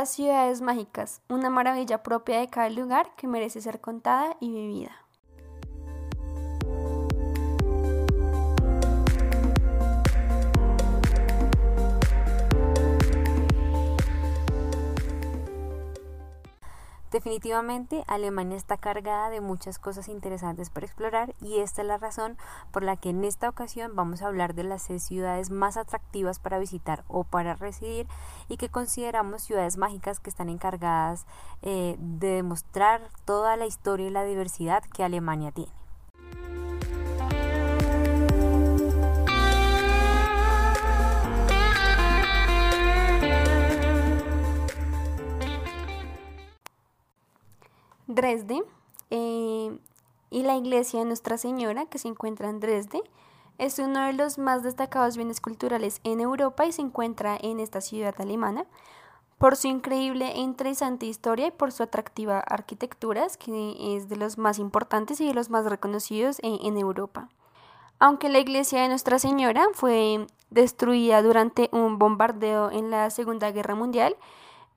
Las ciudades mágicas, una maravilla propia de cada lugar que merece ser contada y vivida. Definitivamente Alemania está cargada de muchas cosas interesantes para explorar y esta es la razón por la que en esta ocasión vamos a hablar de las seis ciudades más atractivas para visitar o para residir y que consideramos ciudades mágicas que están encargadas eh, de demostrar toda la historia y la diversidad que Alemania tiene. Dresde eh, y la iglesia de Nuestra Señora que se encuentra en Dresde es uno de los más destacados bienes culturales en Europa y se encuentra en esta ciudad alemana por su increíble e interesante historia y por su atractiva arquitectura, que es de los más importantes y de los más reconocidos en, en Europa. Aunque la iglesia de Nuestra Señora fue destruida durante un bombardeo en la Segunda Guerra Mundial,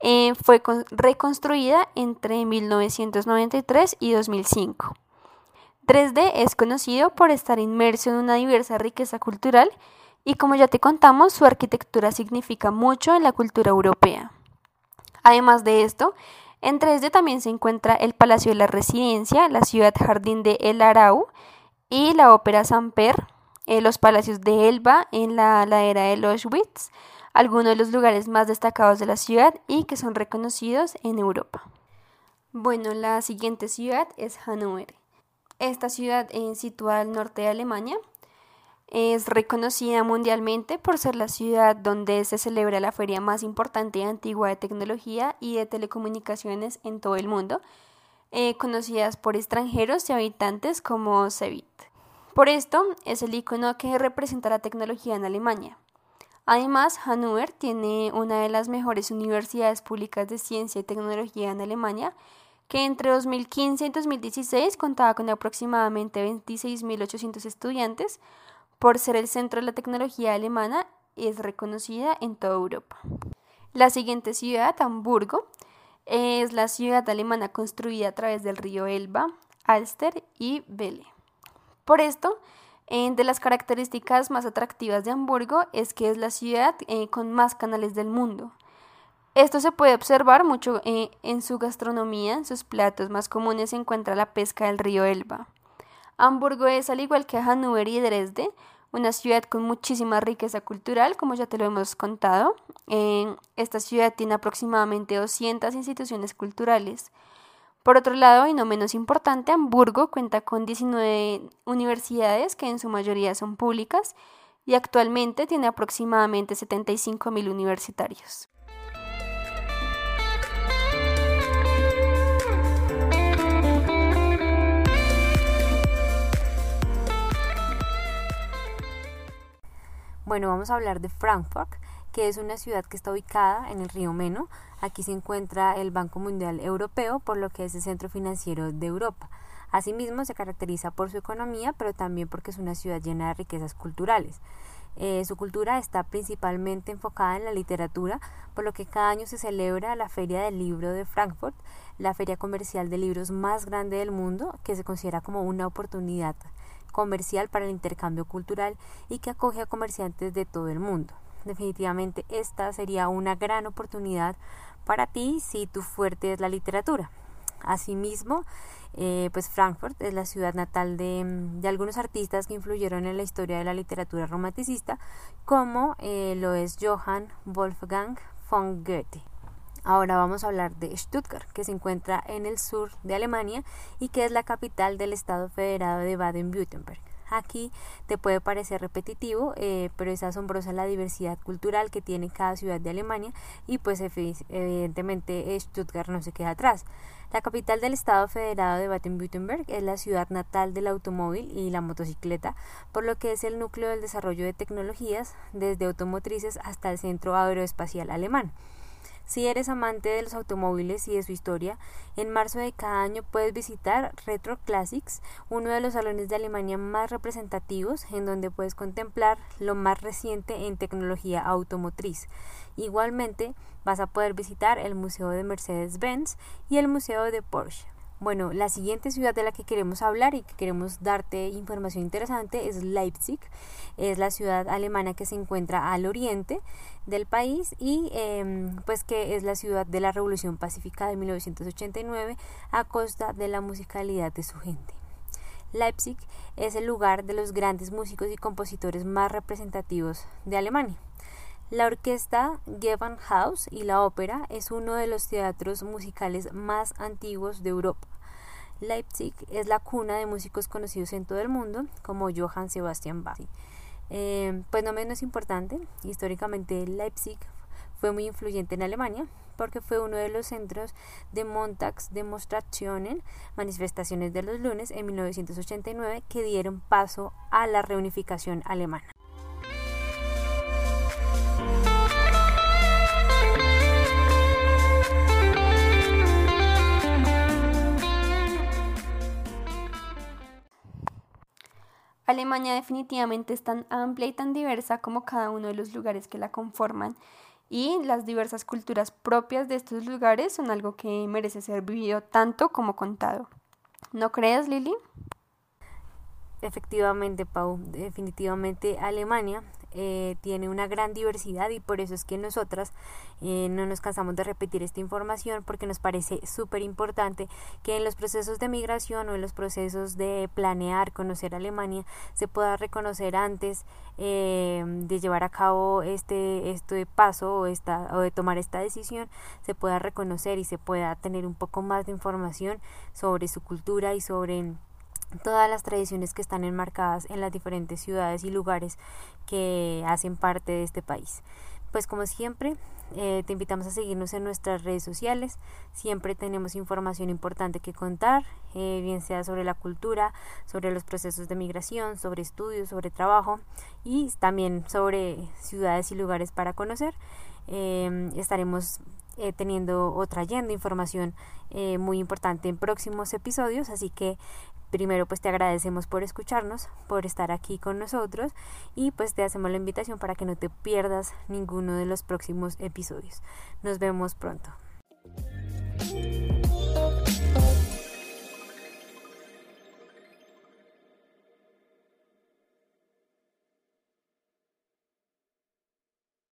eh, fue reconstruida entre 1993 y 2005. Dresde es conocido por estar inmerso en una diversa riqueza cultural y como ya te contamos, su arquitectura significa mucho en la cultura europea. Además de esto, en Dresde también se encuentra el Palacio de la Residencia, la ciudad jardín de El Arau y la Ópera Samper, eh, los palacios de Elba en la ladera de Auschwitz, algunos de los lugares más destacados de la ciudad y que son reconocidos en Europa. Bueno, la siguiente ciudad es Hannover. Esta ciudad, eh, situada al norte de Alemania, es reconocida mundialmente por ser la ciudad donde se celebra la feria más importante y antigua de tecnología y de telecomunicaciones en todo el mundo, eh, conocidas por extranjeros y habitantes como Cebit. Por esto, es el icono que representa la tecnología en Alemania. Además, Hannover tiene una de las mejores universidades públicas de ciencia y tecnología en Alemania, que entre 2015 y 2016 contaba con aproximadamente 26.800 estudiantes. Por ser el centro de la tecnología alemana, es reconocida en toda Europa. La siguiente ciudad, Hamburgo, es la ciudad alemana construida a través del río Elba, Alster y Belle. Por esto, de las características más atractivas de Hamburgo es que es la ciudad eh, con más canales del mundo. Esto se puede observar mucho eh, en su gastronomía, en sus platos más comunes se encuentra la pesca del río Elba. Hamburgo es, al igual que Hannover y Dresde, una ciudad con muchísima riqueza cultural, como ya te lo hemos contado. esta ciudad tiene aproximadamente 200 instituciones culturales, por otro lado, y no menos importante, Hamburgo cuenta con 19 universidades que en su mayoría son públicas y actualmente tiene aproximadamente 75.000 universitarios. Bueno, vamos a hablar de Frankfurt, que es una ciudad que está ubicada en el río Meno. Aquí se encuentra el Banco Mundial Europeo, por lo que es el centro financiero de Europa. Asimismo, se caracteriza por su economía, pero también porque es una ciudad llena de riquezas culturales. Eh, su cultura está principalmente enfocada en la literatura, por lo que cada año se celebra la Feria del Libro de Frankfurt, la feria comercial de libros más grande del mundo, que se considera como una oportunidad comercial para el intercambio cultural y que acoge a comerciantes de todo el mundo definitivamente esta sería una gran oportunidad para ti si tu fuerte es la literatura. Asimismo, eh, pues Frankfurt es la ciudad natal de, algunos artistas que influyeron en la historia de la literatura romanticista, como eh, lo es Johann Wolfgang von Goethe. Ahora vamos a hablar de Stuttgart, que se encuentra en el sur de Alemania y que es la capital del Estado Federado de Baden-Württemberg. Aquí te puede parecer repetitivo, eh, pero es asombrosa la diversidad cultural que tiene cada ciudad de Alemania y pues evidentemente Stuttgart no se queda atrás. La capital del Estado Federado de Baden-Württemberg es la ciudad natal del automóvil y la motocicleta, por lo que es el núcleo del desarrollo de tecnologías desde automotrices hasta el Centro Aeroespacial Alemán. Si eres amante de los automóviles y de su historia, en marzo de cada año puedes visitar Retro Classics, uno de los salones de Alemania más representativos, en donde puedes contemplar lo más reciente en tecnología automotriz. Igualmente, vas a poder visitar el Museo de Mercedes-Benz y el Museo de Porsche. Bueno, la siguiente ciudad de la que queremos hablar y que queremos darte información interesante es Leipzig. Es la ciudad alemana que se encuentra al oriente del país y em, pues que es la ciudad de la Revolución Pacífica de 1989 a costa de la musicalidad de su gente. Leipzig es el lugar de los grandes músicos y compositores más representativos de Alemania. La orquesta Gewandhaus y la ópera es uno de los teatros musicales más antiguos de Europa. Leipzig es la cuna de músicos conocidos en todo el mundo, como Johann Sebastian Bach. Eh, pues no menos importante, históricamente Leipzig fue muy influyente en Alemania porque fue uno de los centros de Montags Demonstrationen, manifestaciones de los lunes en 1989 que dieron paso a la reunificación alemana. Alemania definitivamente es tan amplia y tan diversa como cada uno de los lugares que la conforman y las diversas culturas propias de estos lugares son algo que merece ser vivido tanto como contado. ¿No crees, Lili? Efectivamente, Pau, definitivamente Alemania eh, tiene una gran diversidad y por eso es que nosotras eh, no nos cansamos de repetir esta información porque nos parece súper importante que en los procesos de migración o en los procesos de planear conocer Alemania se pueda reconocer antes eh, de llevar a cabo este, este paso o, esta, o de tomar esta decisión se pueda reconocer y se pueda tener un poco más de información sobre su cultura y sobre todas las tradiciones que están enmarcadas en las diferentes ciudades y lugares que hacen parte de este país. Pues como siempre, eh, te invitamos a seguirnos en nuestras redes sociales. Siempre tenemos información importante que contar, eh, bien sea sobre la cultura, sobre los procesos de migración, sobre estudios, sobre trabajo y también sobre ciudades y lugares para conocer. Eh, estaremos teniendo o trayendo información muy importante en próximos episodios, así que Primero pues te agradecemos por escucharnos, por estar aquí con nosotros y pues te hacemos la invitación para que no te pierdas ninguno de los próximos episodios. Nos vemos pronto.